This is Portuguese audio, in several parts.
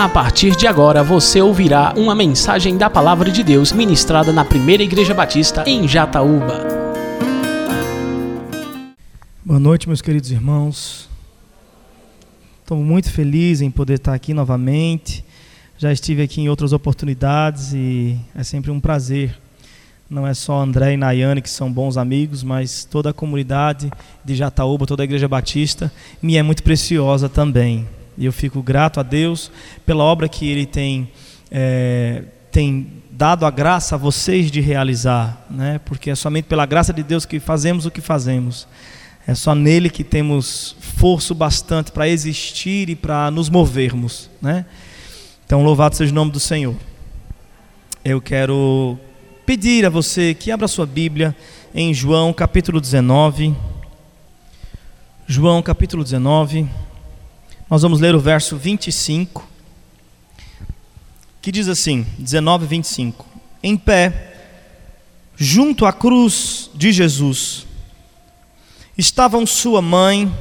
A partir de agora você ouvirá uma mensagem da Palavra de Deus ministrada na Primeira Igreja Batista em Jataúba. Boa noite, meus queridos irmãos. Estou muito feliz em poder estar aqui novamente. Já estive aqui em outras oportunidades e é sempre um prazer. Não é só André e Nayane que são bons amigos, mas toda a comunidade de Jataúba, toda a Igreja Batista, me é muito preciosa também. E eu fico grato a Deus pela obra que Ele tem, é, tem dado a graça a vocês de realizar, né? porque é somente pela graça de Deus que fazemos o que fazemos. É só nele que temos força bastante para existir e para nos movermos. Né? Então, louvado seja o nome do Senhor. Eu quero pedir a você que abra sua Bíblia em João capítulo 19. João capítulo 19. Nós vamos ler o verso 25, que diz assim: 19, 25. Em pé, junto à cruz de Jesus, estavam sua mãe,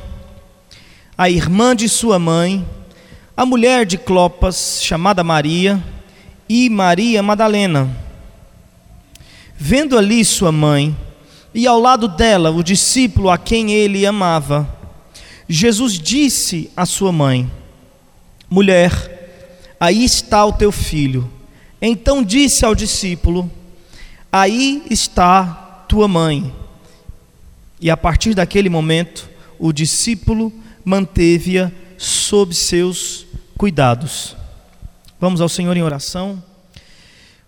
a irmã de sua mãe, a mulher de Clopas, chamada Maria, e Maria Madalena. Vendo ali sua mãe, e ao lado dela o discípulo a quem ele amava, Jesus disse à sua mãe: Mulher, aí está o teu filho. Então disse ao discípulo: Aí está tua mãe. E a partir daquele momento, o discípulo manteve-a sob seus cuidados. Vamos ao Senhor em oração.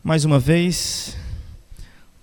Mais uma vez,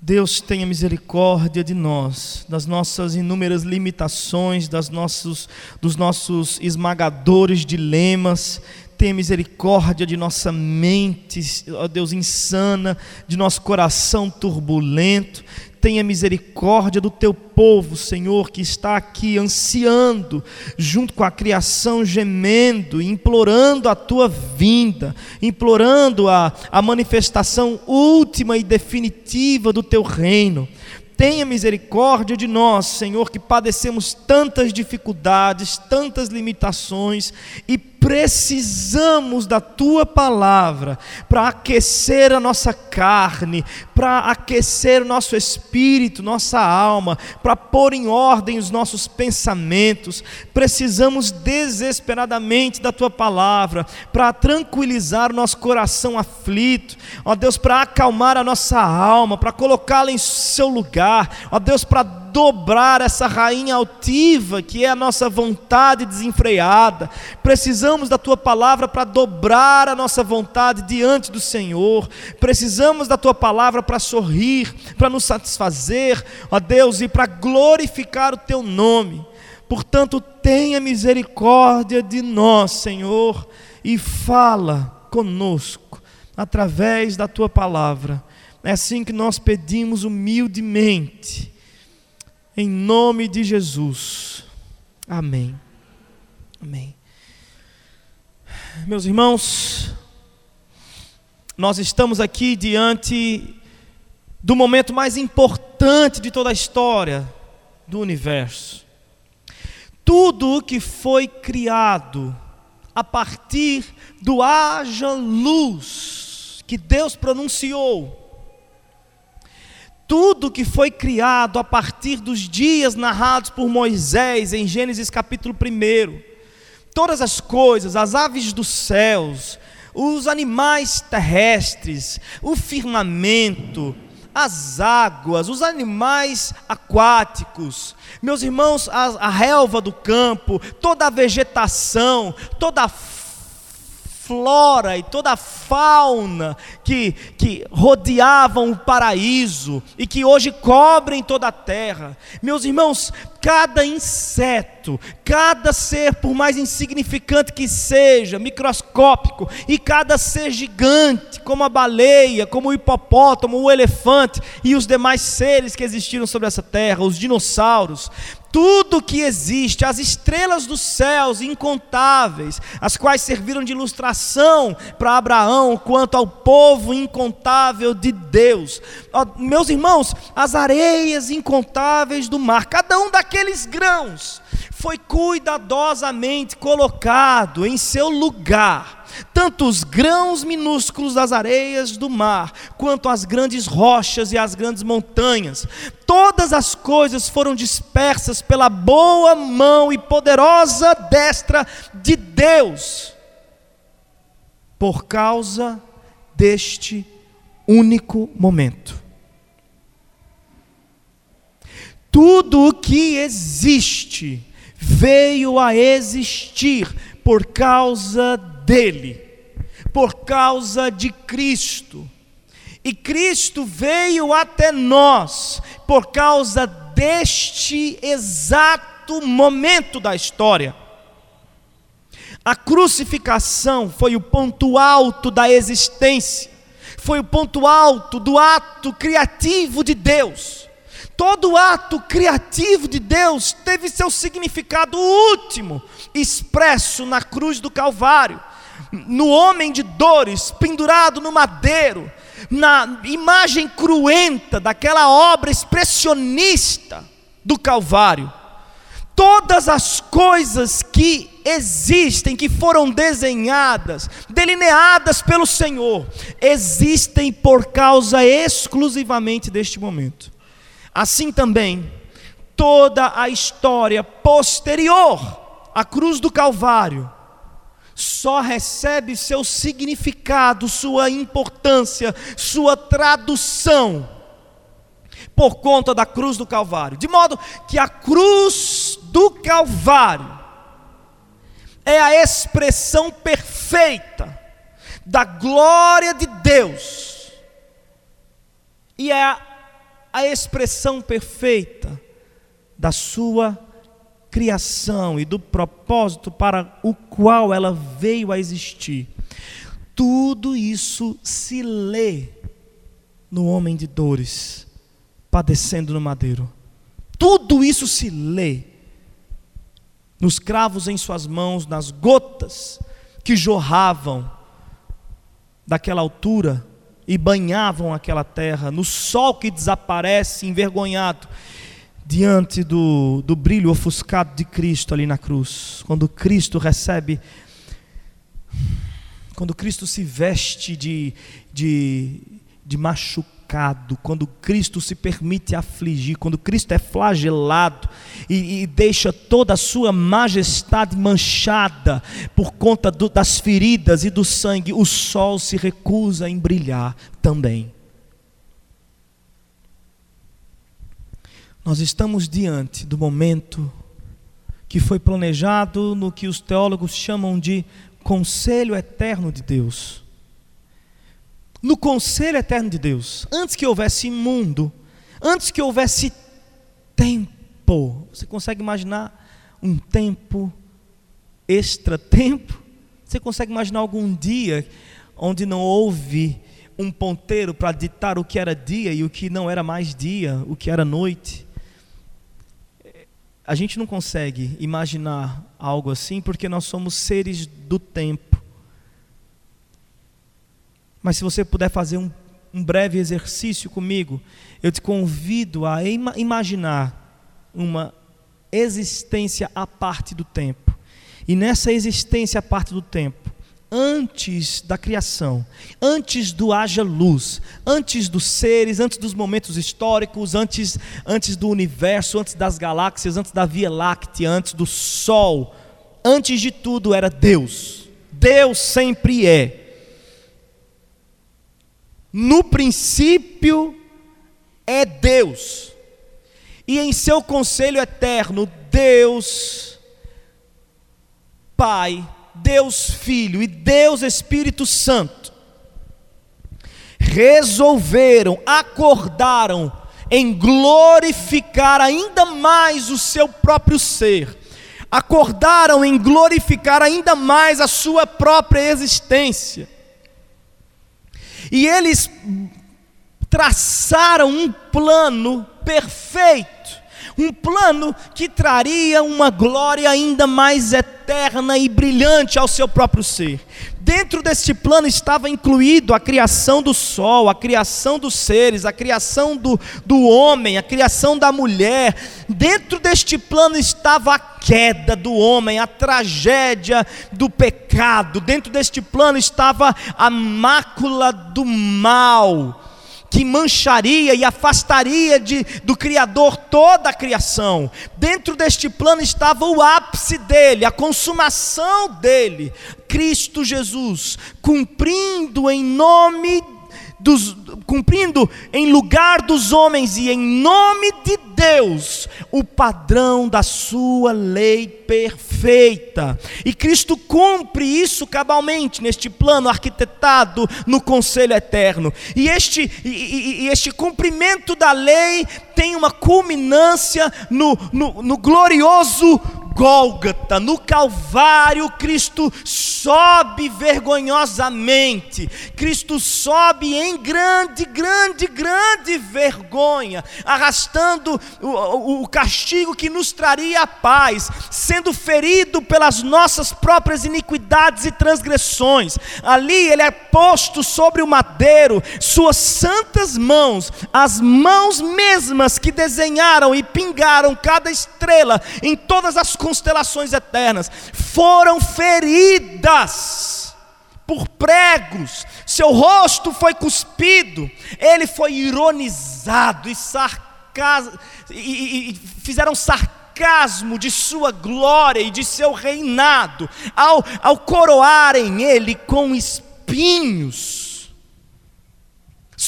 Deus tenha misericórdia de nós, das nossas inúmeras limitações, das nossos, dos nossos esmagadores dilemas. Tenha misericórdia de nossa mente, ó Deus, insana, de nosso coração turbulento tenha misericórdia do teu povo, Senhor, que está aqui ansiando, junto com a criação, gemendo, implorando a tua vinda, implorando a, a manifestação última e definitiva do teu reino. Tenha misericórdia de nós, Senhor, que padecemos tantas dificuldades, tantas limitações e precisamos da tua palavra para aquecer a nossa carne, para aquecer nosso espírito, nossa alma, para pôr em ordem os nossos pensamentos. Precisamos desesperadamente da tua palavra para tranquilizar o nosso coração aflito, ó Deus, para acalmar a nossa alma, para colocá-la em seu lugar, ó Deus, para dobrar essa rainha altiva que é a nossa vontade desenfreada. Precisamos da tua palavra para dobrar a nossa vontade diante do Senhor. Precisamos da tua palavra para sorrir, para nos satisfazer, ó Deus, e para glorificar o teu nome. Portanto, tenha misericórdia de nós, Senhor, e fala conosco através da tua palavra. É assim que nós pedimos humildemente em nome de Jesus. Amém. Amém. Meus irmãos, nós estamos aqui diante do momento mais importante de toda a história do universo. Tudo o que foi criado a partir do haja luz que Deus pronunciou tudo que foi criado a partir dos dias narrados por Moisés em Gênesis capítulo 1, todas as coisas, as aves dos céus, os animais terrestres, o firmamento, as águas, os animais aquáticos, meus irmãos, a, a relva do campo, toda a vegetação, toda a flora e toda a fauna que, que rodeavam o paraíso e que hoje cobrem toda a terra. Meus irmãos, cada inseto, cada ser, por mais insignificante que seja, microscópico, e cada ser gigante, como a baleia, como o hipopótamo, o elefante e os demais seres que existiram sobre essa terra, os dinossauros, tudo que existe, as estrelas dos céus incontáveis, as quais serviram de ilustração para Abraão quanto ao povo incontável de Deus. Meus irmãos, as areias incontáveis do mar, cada um daqueles grãos foi cuidadosamente colocado em seu lugar tanto os grãos minúsculos das areias do mar, quanto as grandes rochas e as grandes montanhas. Todas as coisas foram dispersas pela boa mão e poderosa destra de Deus, por causa deste único momento. Tudo o que existe veio a existir por causa dele, por causa de Cristo. E Cristo veio até nós por causa deste exato momento da história. A crucificação foi o ponto alto da existência, foi o ponto alto do ato criativo de Deus. Todo ato criativo de Deus teve seu significado último, expresso na cruz do Calvário, no homem de dores, pendurado no madeiro, na imagem cruenta daquela obra expressionista do Calvário. Todas as coisas que existem, que foram desenhadas, delineadas pelo Senhor, existem por causa exclusivamente deste momento. Assim também, toda a história posterior à cruz do Calvário só recebe seu significado, sua importância, sua tradução por conta da cruz do Calvário. De modo que a cruz do Calvário é a expressão perfeita da glória de Deus e é a expressão perfeita da sua criação e do propósito para o qual ela veio a existir. Tudo isso se lê no homem de dores, padecendo no madeiro. Tudo isso se lê nos cravos em suas mãos, nas gotas que jorravam daquela altura e banhavam aquela terra, no sol que desaparece envergonhado diante do, do brilho ofuscado de Cristo ali na cruz. Quando Cristo recebe, quando Cristo se veste de, de, de machucado quando Cristo se permite afligir, quando Cristo é flagelado e, e deixa toda a sua majestade manchada por conta do, das feridas e do sangue, o sol se recusa em brilhar também. Nós estamos diante do momento que foi planejado no que os teólogos chamam de conselho eterno de Deus no conselho eterno de Deus, antes que houvesse mundo, antes que houvesse tempo. Você consegue imaginar um tempo extra tempo? Você consegue imaginar algum dia onde não houve um ponteiro para ditar o que era dia e o que não era mais dia, o que era noite? A gente não consegue imaginar algo assim porque nós somos seres do tempo. Mas se você puder fazer um, um breve exercício comigo, eu te convido a ima imaginar uma existência à parte do tempo. E nessa existência à parte do tempo, antes da criação, antes do haja luz, antes dos seres, antes dos momentos históricos, antes, antes do universo, antes das galáxias, antes da Via Láctea, antes do Sol, antes de tudo era Deus. Deus sempre é. No princípio é Deus, e em seu conselho eterno, Deus Pai, Deus Filho e Deus Espírito Santo resolveram, acordaram em glorificar ainda mais o seu próprio ser, acordaram em glorificar ainda mais a sua própria existência. E eles traçaram um plano perfeito, um plano que traria uma glória ainda mais eterna e brilhante ao seu próprio ser. Dentro deste plano estava incluído a criação do sol, a criação dos seres, a criação do, do homem, a criação da mulher. Dentro deste plano estava a queda do homem, a tragédia do pecado. Dentro deste plano estava a mácula do mal que mancharia e afastaria de, do Criador toda a criação. Dentro deste plano estava o ápice dele, a consumação dele, Cristo Jesus, cumprindo em nome dos, cumprindo em lugar dos homens e em nome de Deus o padrão da sua lei perfeita. E Cristo cumpre isso cabalmente neste plano arquitetado no conselho eterno. E este, e, e este cumprimento da lei tem uma culminância no, no, no glorioso Gólgota, no Calvário, Cristo sobe vergonhosamente, Cristo sobe em grande, grande, grande vergonha, arrastando o, o, castigo que nos traria a paz, sendo ferido pelas nossas próprias iniquidades e transgressões. Ali ele é posto sobre o madeiro, suas santas mãos, as mãos mesmas que desenharam e pingaram cada estrela em todas as constelações eternas, foram feridas por pregos, seu rosto foi cuspido, ele foi ironizado e, sarcas... e, e, e fizeram sarcasmo de sua glória e de seu reinado, ao, ao coroarem ele com espinhos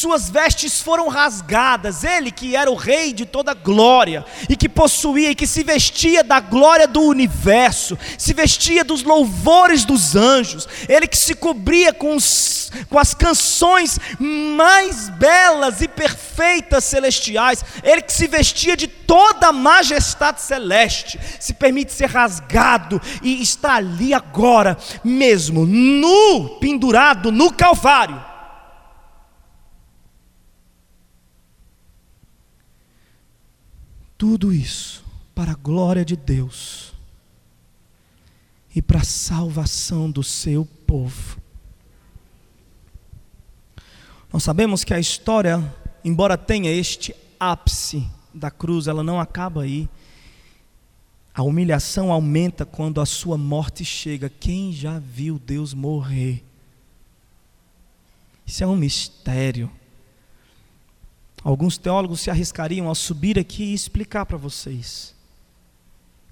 suas vestes foram rasgadas, ele que era o rei de toda glória, e que possuía e que se vestia da glória do universo, se vestia dos louvores dos anjos, ele que se cobria com, os, com as canções mais belas e perfeitas celestiais, ele que se vestia de toda a majestade celeste, se permite ser rasgado e está ali agora mesmo, nu, pendurado no Calvário Tudo isso para a glória de Deus e para a salvação do seu povo. Nós sabemos que a história, embora tenha este ápice da cruz, ela não acaba aí. A humilhação aumenta quando a sua morte chega. Quem já viu Deus morrer? Isso é um mistério. Alguns teólogos se arriscariam a subir aqui e explicar para vocês.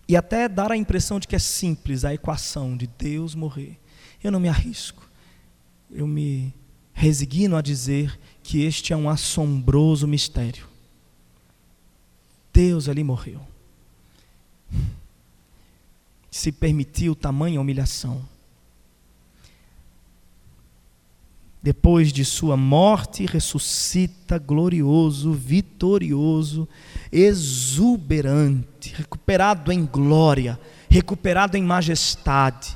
E até dar a impressão de que é simples a equação de Deus morrer. Eu não me arrisco. Eu me resigno a dizer que este é um assombroso mistério. Deus ali morreu. Se permitiu tamanha humilhação Depois de sua morte, ressuscita glorioso, vitorioso, exuberante, recuperado em glória, recuperado em majestade.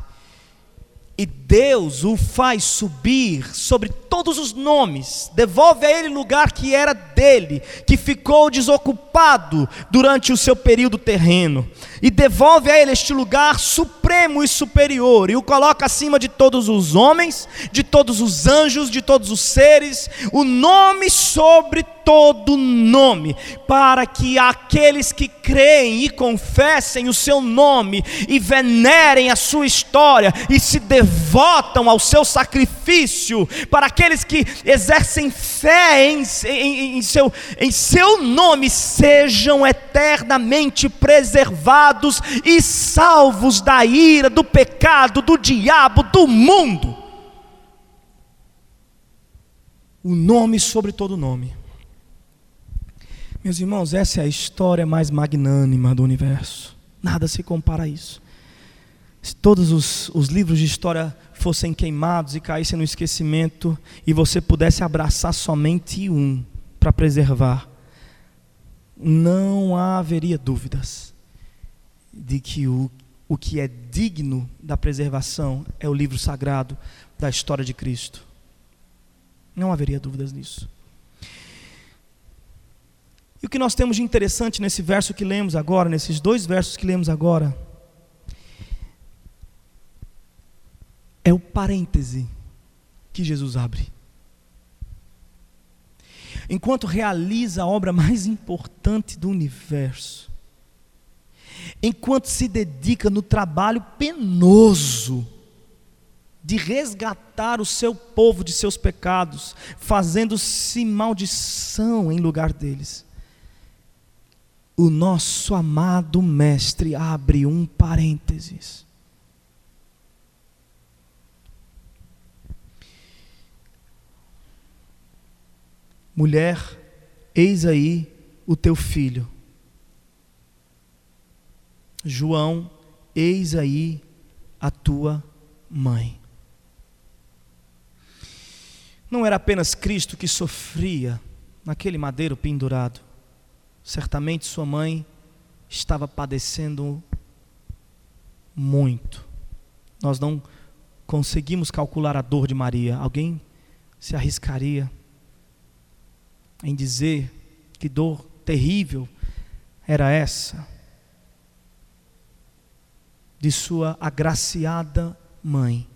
E Deus o faz subir sobre todos os nomes, devolve a ele lugar que era dele, que ficou desocupado durante o seu período terreno, e devolve a ele este lugar supremo e superior, e o coloca acima de todos os homens, de todos os anjos, de todos os seres, o nome sobre todo nome, para que aqueles que creem e confessem o seu nome e venerem a sua história e se devotam ao seu sacrifício, para que aqueles que exercem fé em, em, em, seu, em seu nome sejam eternamente preservados e salvos da ira, do pecado, do diabo, do mundo. O nome sobre todo nome. Meus irmãos, essa é a história mais magnânima do universo. Nada se compara a isso. Se todos os, os livros de história fossem queimados e caíssem no esquecimento, e você pudesse abraçar somente um para preservar, não haveria dúvidas de que o, o que é digno da preservação é o livro sagrado da história de Cristo. Não haveria dúvidas nisso. E o que nós temos de interessante nesse verso que lemos agora, nesses dois versos que lemos agora, é o parêntese que Jesus abre. Enquanto realiza a obra mais importante do universo, enquanto se dedica no trabalho penoso de resgatar o seu povo de seus pecados, fazendo-se maldição em lugar deles. O nosso amado Mestre abre um parênteses. Mulher, eis aí o teu filho. João, eis aí a tua mãe. Não era apenas Cristo que sofria naquele madeiro pendurado. Certamente sua mãe estava padecendo muito. Nós não conseguimos calcular a dor de Maria. Alguém se arriscaria em dizer que dor terrível era essa? De sua agraciada mãe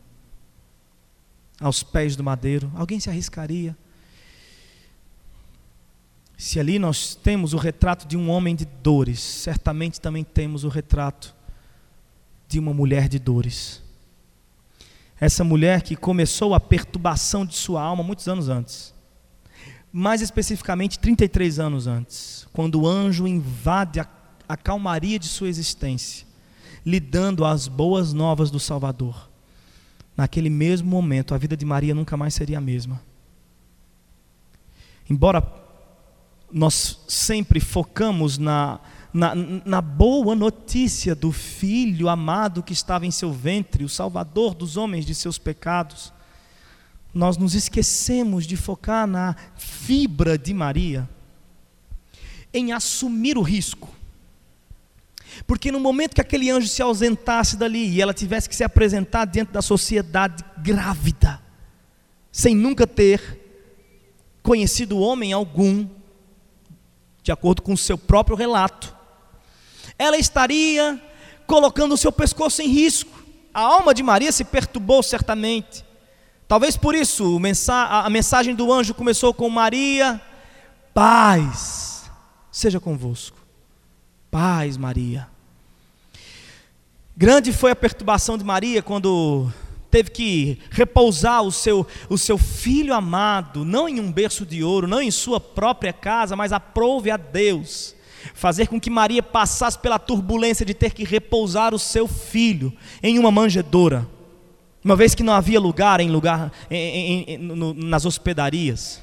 aos pés do madeiro. Alguém se arriscaria? Se ali nós temos o retrato de um homem de dores, certamente também temos o retrato de uma mulher de dores. Essa mulher que começou a perturbação de sua alma muitos anos antes. Mais especificamente 33 anos antes, quando o anjo invade a, a calmaria de sua existência, lhe dando as boas novas do Salvador naquele mesmo momento, a vida de Maria nunca mais seria a mesma. Embora nós sempre focamos na, na, na, boa notícia do filho amado que estava em seu ventre, o salvador dos homens de seus pecados, nós nos esquecemos de focar na fibra de Maria, em assumir o risco, porque no momento que aquele anjo se ausentasse dali e ela tivesse que se apresentar diante da sociedade grávida, sem nunca ter conhecido homem algum, de acordo com o seu próprio relato, ela estaria colocando o seu pescoço em risco. A alma de Maria se perturbou certamente. Talvez por isso a mensagem do anjo começou com Maria, paz seja convosco. Paz, Maria. Grande foi a perturbação de Maria quando teve que repousar o seu, o seu filho amado, não em um berço de ouro, não em sua própria casa, mas aprove a Deus fazer com que Maria passasse pela turbulência de ter que repousar o seu filho em uma manjedoura, uma vez que não havia lugar em lugar em, em, em, no, nas hospedarias.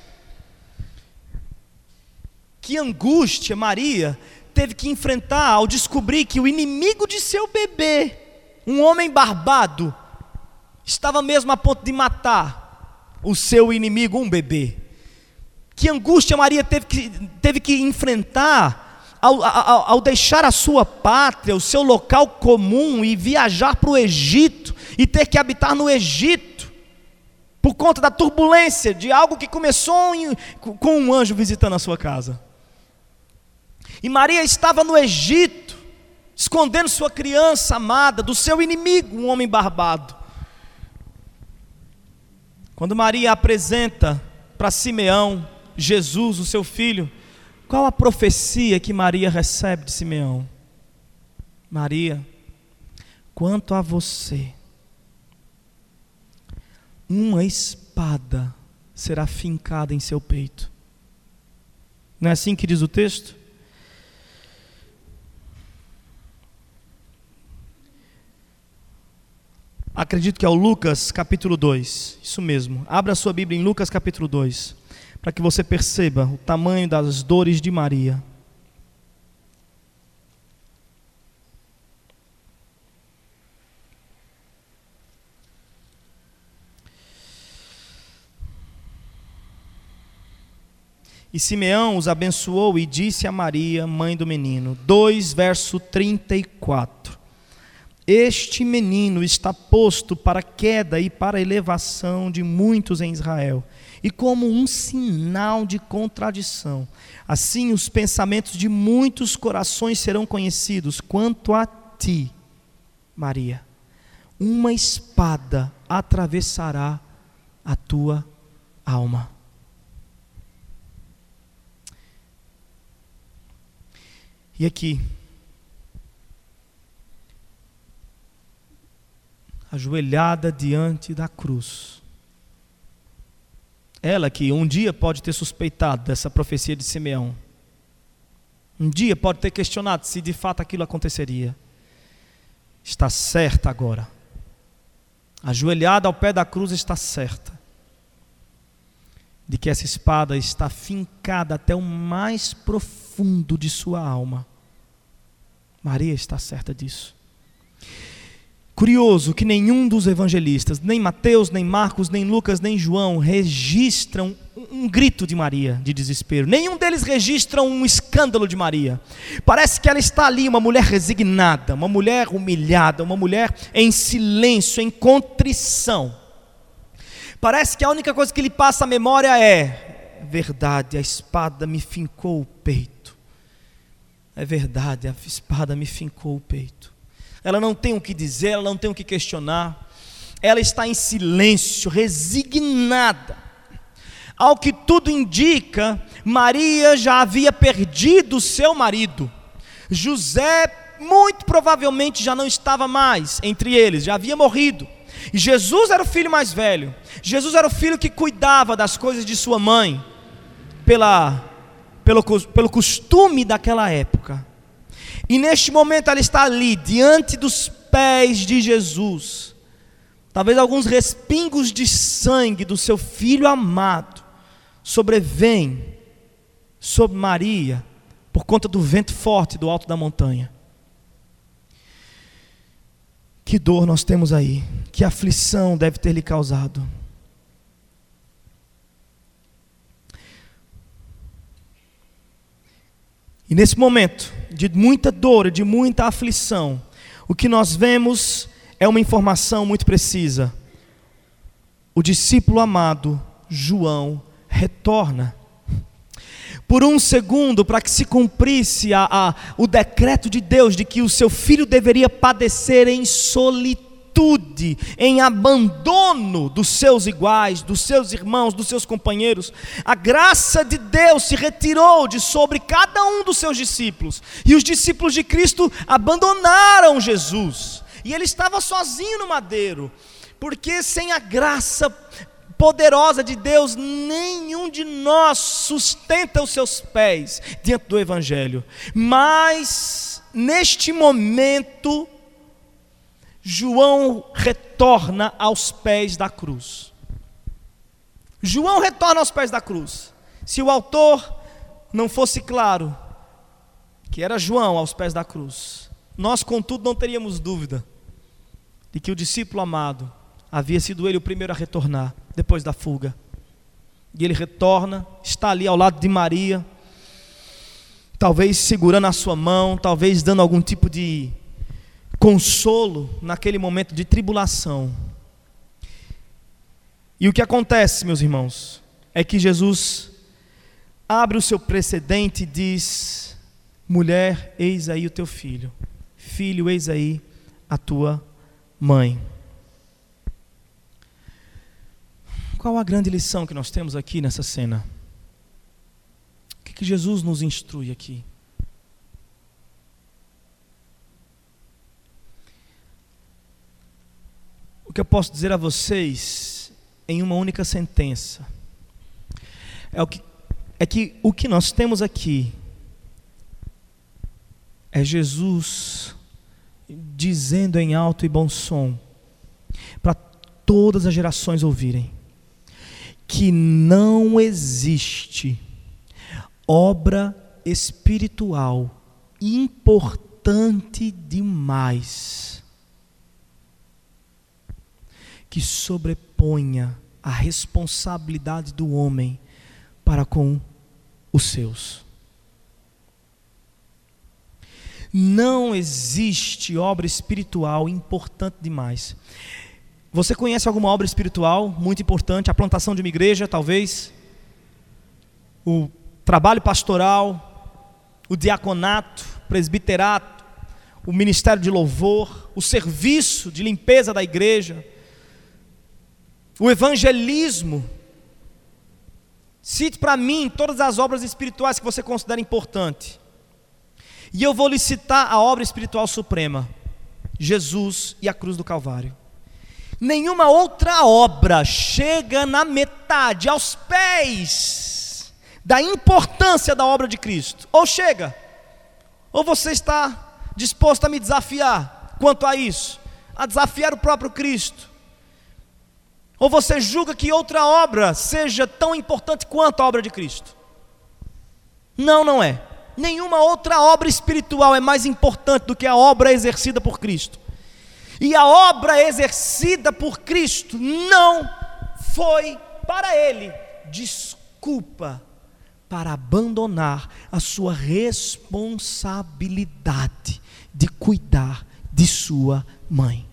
Que angústia Maria teve que enfrentar ao descobrir que o inimigo de seu bebê, um homem barbado, estava mesmo a ponto de matar o seu inimigo, um bebê. Que angústia Maria teve que, teve que enfrentar ao, ao, ao deixar a sua pátria, o seu local comum e viajar para o Egito e ter que habitar no Egito por conta da turbulência de algo que começou em, com um anjo visitando a sua casa. E Maria estava no Egito, escondendo sua criança amada do seu inimigo, um homem barbado. Quando Maria apresenta para Simeão Jesus, o seu filho, qual a profecia que Maria recebe de Simeão? Maria, quanto a você, uma espada será fincada em seu peito. Não é assim que diz o texto? Acredito que é o Lucas capítulo 2. Isso mesmo. Abra sua Bíblia em Lucas capítulo 2, para que você perceba o tamanho das dores de Maria. E Simeão os abençoou e disse a Maria, mãe do menino. 2, verso 34. Este menino está posto para queda e para elevação de muitos em Israel, e como um sinal de contradição. Assim, os pensamentos de muitos corações serão conhecidos. Quanto a ti, Maria, uma espada atravessará a tua alma. E aqui, ajoelhada diante da cruz. Ela que um dia pode ter suspeitado dessa profecia de Simeão. Um dia pode ter questionado se de fato aquilo aconteceria. Está certa agora. Ajoelhada ao pé da cruz está certa. De que essa espada está fincada até o mais profundo de sua alma. Maria está certa disso. Curioso que nenhum dos evangelistas, nem Mateus, nem Marcos, nem Lucas, nem João, registram um grito de Maria de desespero. Nenhum deles registra um escândalo de Maria. Parece que ela está ali, uma mulher resignada, uma mulher humilhada, uma mulher em silêncio, em contrição. Parece que a única coisa que lhe passa a memória é: verdade, a espada me fincou o peito. É verdade, a espada me fincou o peito ela não tem o que dizer, ela não tem o que questionar, ela está em silêncio, resignada. Ao que tudo indica, Maria já havia perdido seu marido. José, muito provavelmente, já não estava mais entre eles, já havia morrido. E Jesus era o filho mais velho. Jesus era o filho que cuidava das coisas de sua mãe, pela, pelo, pelo costume daquela época. E neste momento ela está ali, diante dos pés de Jesus. Talvez alguns respingos de sangue do seu filho amado sobrevêm sobre Maria por conta do vento forte do alto da montanha. Que dor nós temos aí, que aflição deve ter lhe causado. E nesse momento de muita dor, de muita aflição, o que nós vemos é uma informação muito precisa. O discípulo amado, João, retorna. Por um segundo, para que se cumprisse a, a, o decreto de Deus de que o seu filho deveria padecer em solitude em abandono dos seus iguais, dos seus irmãos, dos seus companheiros. A graça de Deus se retirou de sobre cada um dos seus discípulos, e os discípulos de Cristo abandonaram Jesus, e ele estava sozinho no madeiro, porque sem a graça poderosa de Deus, nenhum de nós sustenta os seus pés diante do Evangelho. Mas, neste momento, João retorna aos pés da cruz. João retorna aos pés da cruz. Se o autor não fosse claro que era João aos pés da cruz, nós, contudo, não teríamos dúvida de que o discípulo amado havia sido ele o primeiro a retornar depois da fuga. E ele retorna, está ali ao lado de Maria, talvez segurando a sua mão, talvez dando algum tipo de consolo naquele momento de tribulação. E o que acontece, meus irmãos, é que Jesus abre o seu precedente e diz: mulher, eis aí o teu filho, filho, eis aí a tua mãe. Qual a grande lição que nós temos aqui nessa cena? O que, que Jesus nos instrui aqui? O que eu posso dizer a vocês em uma única sentença é, o que, é que o que nós temos aqui é Jesus dizendo em alto e bom som para todas as gerações ouvirem que não existe obra espiritual importante demais que sobreponha a responsabilidade do homem para com os seus. Não existe obra espiritual importante demais. Você conhece alguma obra espiritual muito importante? A plantação de uma igreja, talvez? O trabalho pastoral, o diaconato, presbiterato, o ministério de louvor, o serviço de limpeza da igreja, o evangelismo. Cite para mim todas as obras espirituais que você considera importante. E eu vou lhe citar a obra espiritual suprema: Jesus e a cruz do Calvário. Nenhuma outra obra chega na metade, aos pés da importância da obra de Cristo. Ou chega, ou você está disposto a me desafiar quanto a isso, a desafiar o próprio Cristo. Ou você julga que outra obra seja tão importante quanto a obra de Cristo? Não, não é. Nenhuma outra obra espiritual é mais importante do que a obra exercida por Cristo. E a obra exercida por Cristo não foi para ele desculpa para abandonar a sua responsabilidade de cuidar de sua mãe.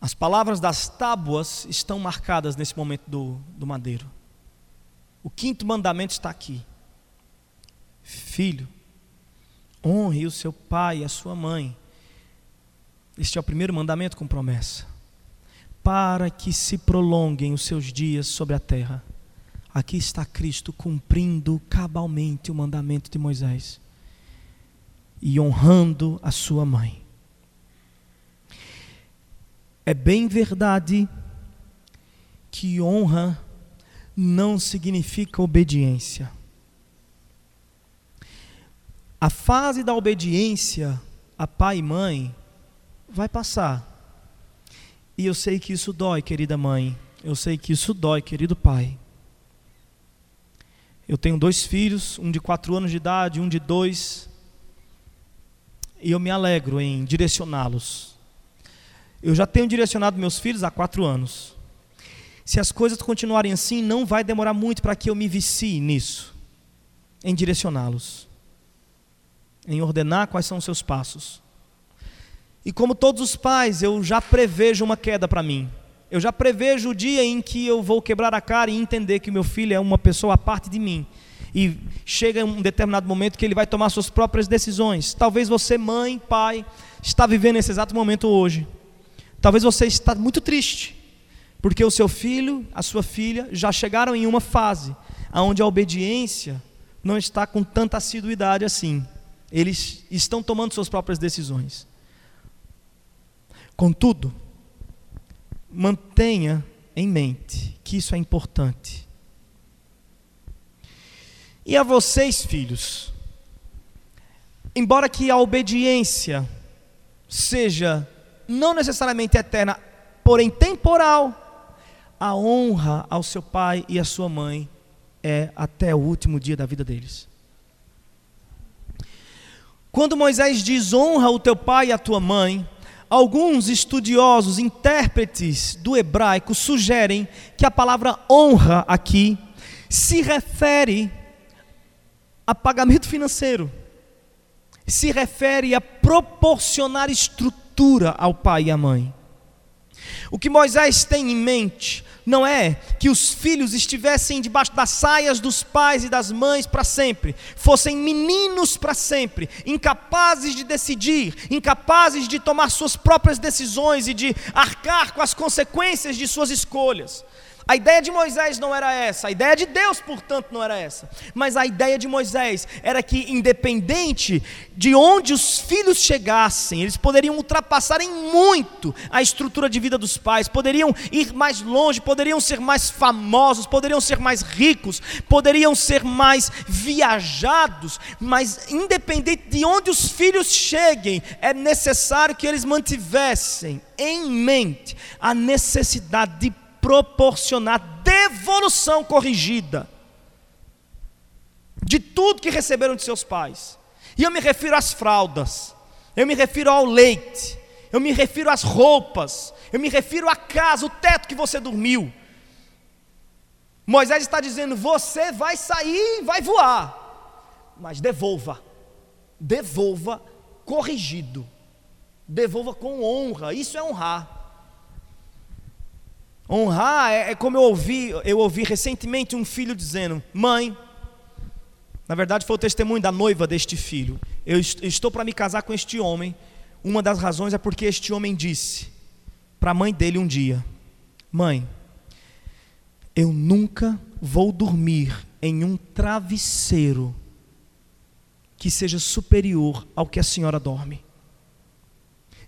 As palavras das tábuas estão marcadas nesse momento do, do madeiro. O quinto mandamento está aqui. Filho, honre o seu pai e a sua mãe. Este é o primeiro mandamento com promessa. Para que se prolonguem os seus dias sobre a terra. Aqui está Cristo cumprindo cabalmente o mandamento de Moisés e honrando a sua mãe. É bem verdade que honra não significa obediência. A fase da obediência a pai e mãe vai passar. E eu sei que isso dói, querida mãe. Eu sei que isso dói, querido pai. Eu tenho dois filhos, um de quatro anos de idade, um de dois. E eu me alegro em direcioná-los eu já tenho direcionado meus filhos há quatro anos. Se as coisas continuarem assim, não vai demorar muito para que eu me vicie nisso, em direcioná-los, em ordenar quais são os seus passos. E como todos os pais, eu já prevejo uma queda para mim. Eu já prevejo o dia em que eu vou quebrar a cara e entender que meu filho é uma pessoa à parte de mim. E chega um determinado momento que ele vai tomar suas próprias decisões. Talvez você, mãe, pai, está vivendo esse exato momento hoje. Talvez você está muito triste, porque o seu filho, a sua filha já chegaram em uma fase onde a obediência não está com tanta assiduidade assim. Eles estão tomando suas próprias decisões. Contudo, mantenha em mente que isso é importante. E a vocês, filhos, embora que a obediência seja não necessariamente eterna, porém temporal, a honra ao seu pai e à sua mãe é até o último dia da vida deles. Quando Moisés diz honra o teu pai e a tua mãe, alguns estudiosos, intérpretes do hebraico sugerem que a palavra honra aqui se refere a pagamento financeiro, se refere a proporcionar estrutura ao pai e à mãe. O que Moisés tem em mente não é que os filhos estivessem debaixo das saias dos pais e das mães para sempre, fossem meninos para sempre, incapazes de decidir, incapazes de tomar suas próprias decisões e de arcar com as consequências de suas escolhas. A ideia de Moisés não era essa, a ideia de Deus, portanto, não era essa. Mas a ideia de Moisés era que, independente de onde os filhos chegassem, eles poderiam ultrapassar em muito a estrutura de vida dos pais, poderiam ir mais longe, poderiam ser mais famosos, poderiam ser mais ricos, poderiam ser mais viajados, mas independente de onde os filhos cheguem, é necessário que eles mantivessem em mente a necessidade de proporcionar devolução corrigida de tudo que receberam de seus pais. E eu me refiro às fraldas, eu me refiro ao leite, eu me refiro às roupas, eu me refiro à casa, o teto que você dormiu. Moisés está dizendo: você vai sair vai voar, mas devolva, devolva corrigido, devolva com honra, isso é honrar. Honrar é, é como eu ouvi, eu ouvi recentemente um filho dizendo: mãe, na verdade foi o testemunho da noiva deste filho. Eu estou para me casar com este homem. Uma das razões é porque este homem disse para a mãe dele um dia: Mãe, eu nunca vou dormir em um travesseiro que seja superior ao que a senhora dorme.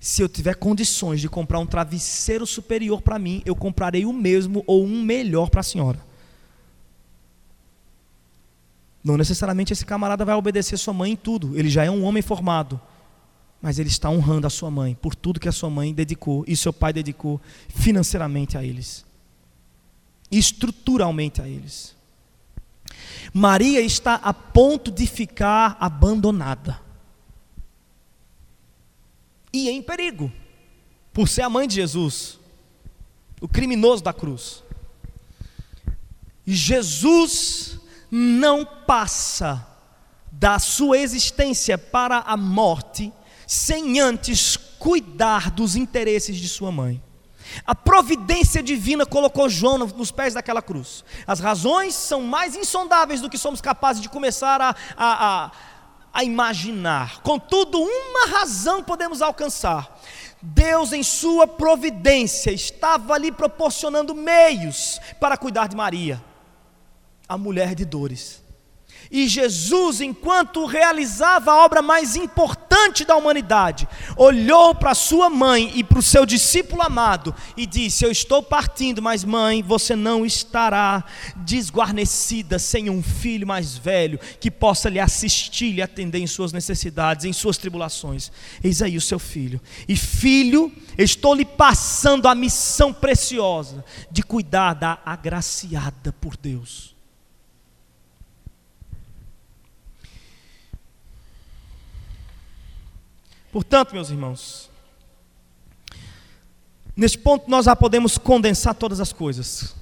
Se eu tiver condições de comprar um travesseiro superior para mim, eu comprarei o mesmo ou um melhor para a senhora. Não necessariamente esse camarada vai obedecer sua mãe em tudo, ele já é um homem formado. Mas ele está honrando a sua mãe por tudo que a sua mãe dedicou e seu pai dedicou financeiramente a eles estruturalmente a eles. Maria está a ponto de ficar abandonada. E em perigo, por ser a mãe de Jesus, o criminoso da cruz. Jesus não passa da sua existência para a morte sem antes cuidar dos interesses de sua mãe. A providência divina colocou João nos pés daquela cruz. As razões são mais insondáveis do que somos capazes de começar a, a, a, a imaginar. Contudo, uma razão podemos alcançar. Deus, em Sua providência, estava ali proporcionando meios para cuidar de Maria, a mulher de dores. E Jesus, enquanto realizava a obra mais importante da humanidade, olhou para sua mãe e para o seu discípulo amado e disse: Eu estou partindo, mas mãe, você não estará desguarnecida sem um filho mais velho que possa lhe assistir, lhe atender em suas necessidades, em suas tribulações. Eis aí o seu filho. E filho, estou lhe passando a missão preciosa de cuidar da agraciada por Deus. Portanto, meus irmãos, neste ponto nós já podemos condensar todas as coisas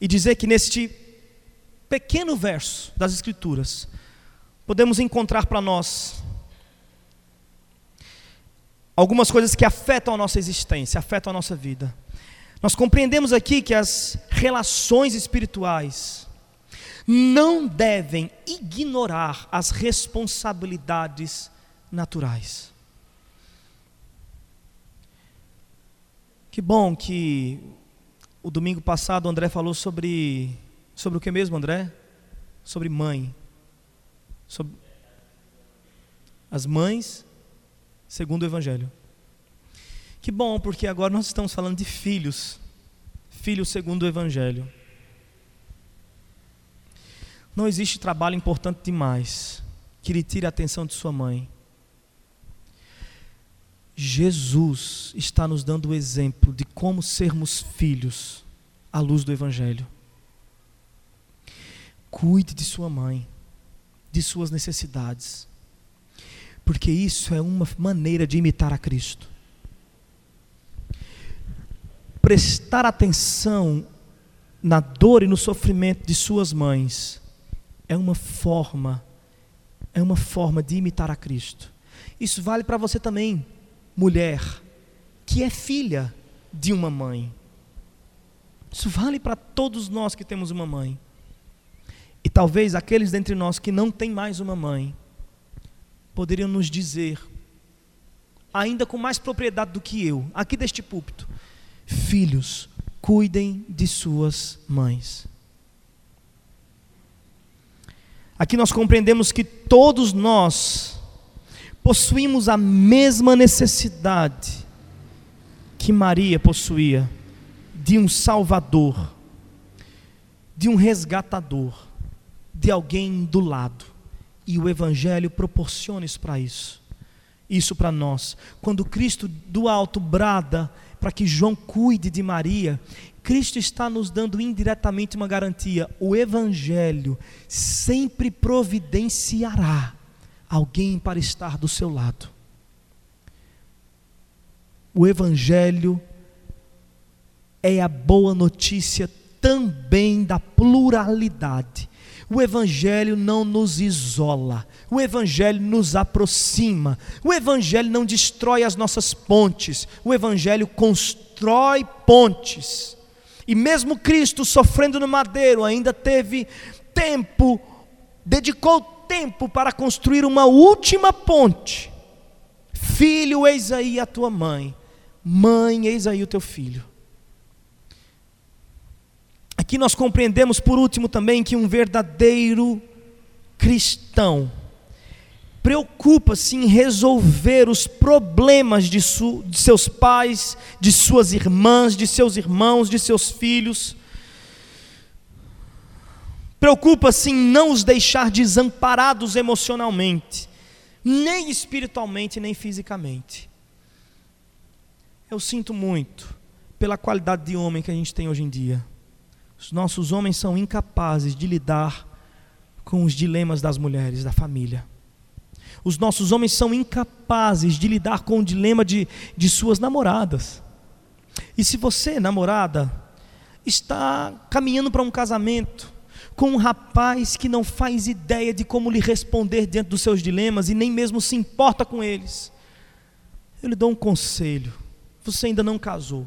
e dizer que neste pequeno verso das Escrituras podemos encontrar para nós algumas coisas que afetam a nossa existência, afetam a nossa vida. Nós compreendemos aqui que as relações espirituais não devem ignorar as responsabilidades naturais. Que bom que o domingo passado o André falou sobre sobre o que mesmo, André? Sobre mãe. Sobre as mães segundo o evangelho. Que bom, porque agora nós estamos falando de filhos. Filhos segundo o evangelho. Não existe trabalho importante demais que lhe tire a atenção de sua mãe. Jesus está nos dando o exemplo de como sermos filhos à luz do Evangelho. Cuide de sua mãe, de suas necessidades, porque isso é uma maneira de imitar a Cristo. Prestar atenção na dor e no sofrimento de suas mães é uma forma, é uma forma de imitar a Cristo. Isso vale para você também mulher que é filha de uma mãe. Isso vale para todos nós que temos uma mãe. E talvez aqueles dentre nós que não têm mais uma mãe poderiam nos dizer, ainda com mais propriedade do que eu, aqui deste púlpito: Filhos, cuidem de suas mães. Aqui nós compreendemos que todos nós possuímos a mesma necessidade que Maria possuía de um Salvador, de um resgatador, de alguém do lado. E o Evangelho proporciona isso para isso. Isso para nós. Quando Cristo do alto brada para que João cuide de Maria, Cristo está nos dando indiretamente uma garantia: o Evangelho sempre providenciará alguém para estar do seu lado. o Evangelho é a boa notícia também da pluralidade. O Evangelho não nos isola, o Evangelho nos aproxima, o Evangelho não destrói as nossas pontes, o Evangelho constrói pontes. E mesmo Cristo sofrendo no madeiro, ainda teve tempo, dedicou tempo para construir uma última ponte. Filho, eis aí a tua mãe. Mãe, eis aí o teu filho. Aqui nós compreendemos, por último, também que um verdadeiro cristão preocupa-se em resolver os problemas de, de, seus pais, de suas irmãs, de seus irmãos, de seus filhos. Preocupa-se em não os deixar desamparados emocionalmente, nem espiritualmente, nem fisicamente. Eu sinto muito pela qualidade de homem que a gente tem hoje em dia. Os nossos homens são incapazes de lidar com os dilemas das mulheres, da família. Os nossos homens são incapazes de lidar com o dilema de, de suas namoradas. E se você, namorada, está caminhando para um casamento com um rapaz que não faz ideia de como lhe responder diante dos seus dilemas e nem mesmo se importa com eles, eu lhe dou um conselho. Você ainda não casou.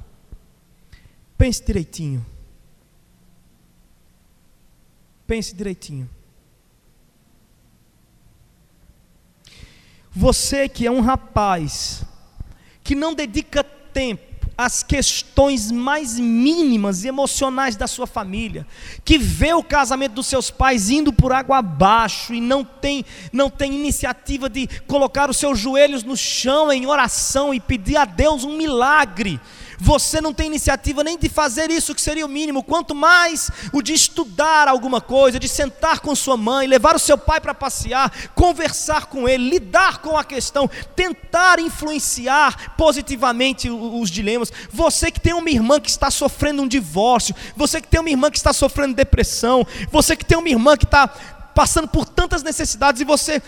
Pense direitinho. Pense direitinho. Você que é um rapaz que não dedica tempo às questões mais mínimas e emocionais da sua família, que vê o casamento dos seus pais indo por água abaixo e não tem, não tem iniciativa de colocar os seus joelhos no chão em oração e pedir a Deus um milagre, você não tem iniciativa nem de fazer isso, que seria o mínimo, quanto mais o de estudar alguma coisa, de sentar com sua mãe, levar o seu pai para passear, conversar com ele, lidar com a questão, tentar influenciar positivamente os dilemas. Você que tem uma irmã que está sofrendo um divórcio, você que tem uma irmã que está sofrendo depressão, você que tem uma irmã que está passando por tantas necessidades e você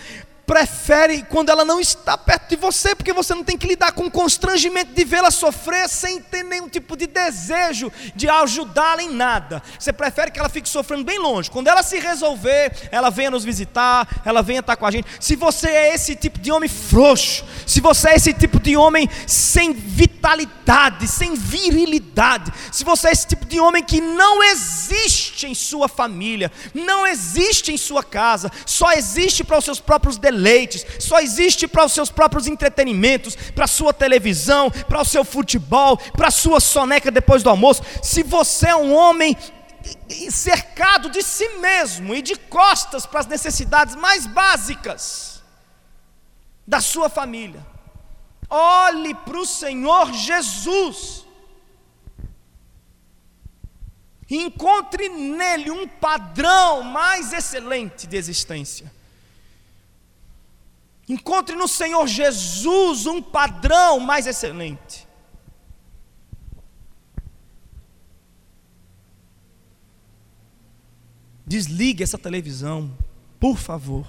prefere quando ela não está perto de você, porque você não tem que lidar com o constrangimento de vê-la sofrer sem ter nenhum tipo de desejo de ajudá-la em nada. Você prefere que ela fique sofrendo bem longe. Quando ela se resolver, ela venha nos visitar, ela venha estar com a gente. Se você é esse tipo de homem frouxo, se você é esse tipo de homem sem vitalidade, sem virilidade, se você é esse tipo de homem que não existe em sua família, não existe em sua casa, só existe para os seus próprios deleites deleites, só existe para os seus próprios entretenimentos, para a sua televisão, para o seu futebol, para a sua soneca depois do almoço. Se você é um homem cercado de si mesmo e de costas para as necessidades mais básicas da sua família, olhe para o Senhor Jesus. Encontre nele um padrão mais excelente de existência. Encontre no Senhor Jesus um padrão mais excelente. Desligue essa televisão, por favor,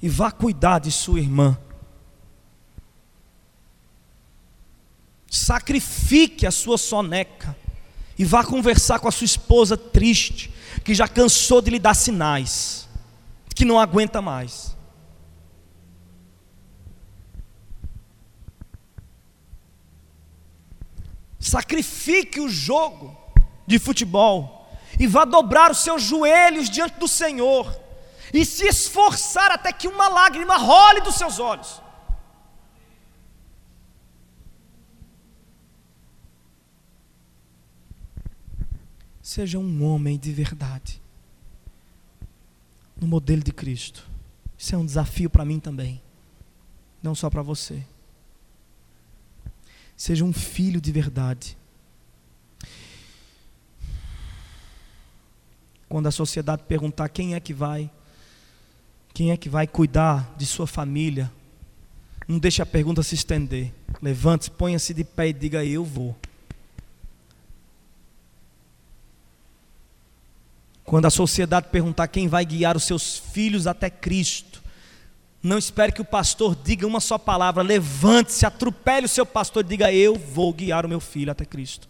e vá cuidar de sua irmã. Sacrifique a sua soneca e vá conversar com a sua esposa triste, que já cansou de lhe dar sinais, que não aguenta mais. Sacrifique o jogo de futebol e vá dobrar os seus joelhos diante do Senhor e se esforçar até que uma lágrima role dos seus olhos. Seja um homem de verdade, no modelo de Cristo. Isso é um desafio para mim também, não só para você. Seja um filho de verdade. Quando a sociedade perguntar quem é que vai, quem é que vai cuidar de sua família, não deixe a pergunta se estender. Levante-se, ponha-se de pé e diga: Eu vou. Quando a sociedade perguntar quem vai guiar os seus filhos até Cristo, Não espere que o pastor diga uma só palavra, levante-se, atropele o seu pastor e diga: Eu vou guiar o meu filho até Cristo.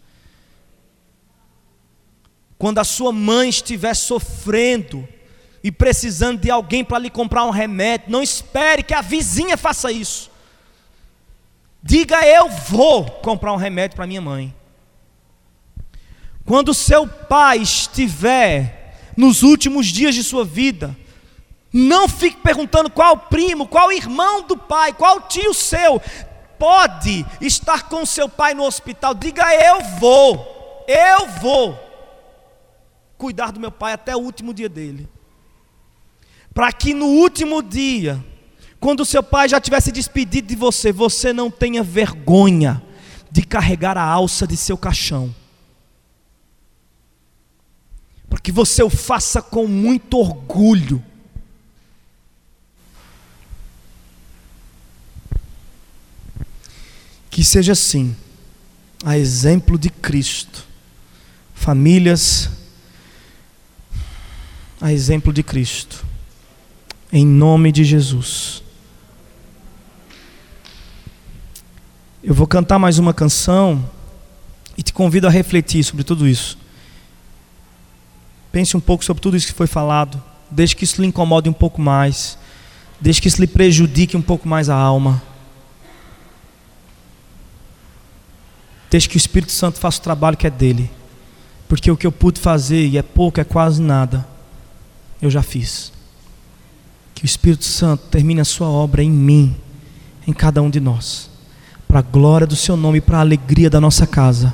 Quando a sua mãe estiver sofrendo e precisando de alguém para lhe comprar um remédio, não espere que a vizinha faça isso. Diga: Eu vou comprar um remédio para minha mãe. Quando seu pai estiver nos últimos dias de sua vida, não fique perguntando qual primo, qual irmão do pai, qual tio seu pode estar com seu pai no hospital. Diga: Eu vou, eu vou cuidar do meu pai até o último dia dele. Para que no último dia, quando seu pai já tivesse despedido de você, você não tenha vergonha de carregar a alça de seu caixão. Para que você o faça com muito orgulho Que seja assim, a exemplo de Cristo. Famílias, a exemplo de Cristo. Em nome de Jesus. Eu vou cantar mais uma canção e te convido a refletir sobre tudo isso. Pense um pouco sobre tudo isso que foi falado. Deixe que isso lhe incomode um pouco mais. Deixe que isso lhe prejudique um pouco mais a alma. Deixe que o Espírito Santo faça o trabalho que é dele. Porque o que eu pude fazer, e é pouco, é quase nada, eu já fiz. Que o Espírito Santo termine a sua obra em mim, em cada um de nós, para a glória do seu nome e para a alegria da nossa casa.